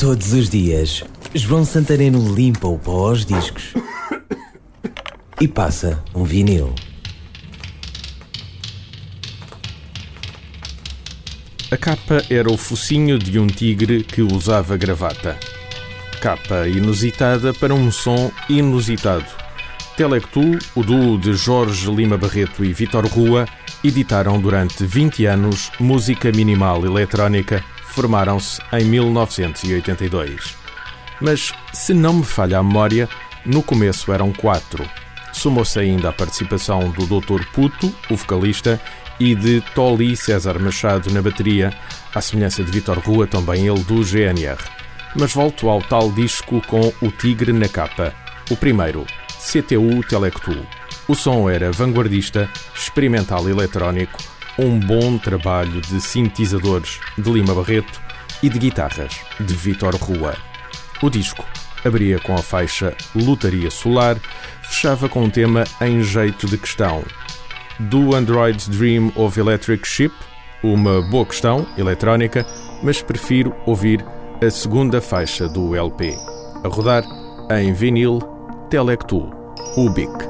Todos os dias, João Santareno limpa o pó aos discos e passa um vinil. A capa era o focinho de um tigre que usava gravata. Capa inusitada para um som inusitado. Telectu, o duo de Jorge Lima Barreto e Vitor Rua, editaram durante 20 anos música minimal eletrónica formaram-se em 1982. Mas, se não me falha a memória, no começo eram quatro. Sumou-se ainda a participação do Dr. Puto, o vocalista, e de Tolly César Machado na bateria, à semelhança de Vitor Rua, também ele do GNR. Mas volto ao tal disco com o Tigre na capa. O primeiro, CTU Telectu. O som era vanguardista, experimental eletrónico, um bom trabalho de sintetizadores de Lima Barreto e de guitarras de Vitor Rua. O disco abria com a faixa Lutaria Solar, fechava com um tema em jeito de questão. Do Android's Dream of Electric Ship? Uma boa questão, eletrónica, mas prefiro ouvir a segunda faixa do LP. A rodar em vinil Telectu, Ubic.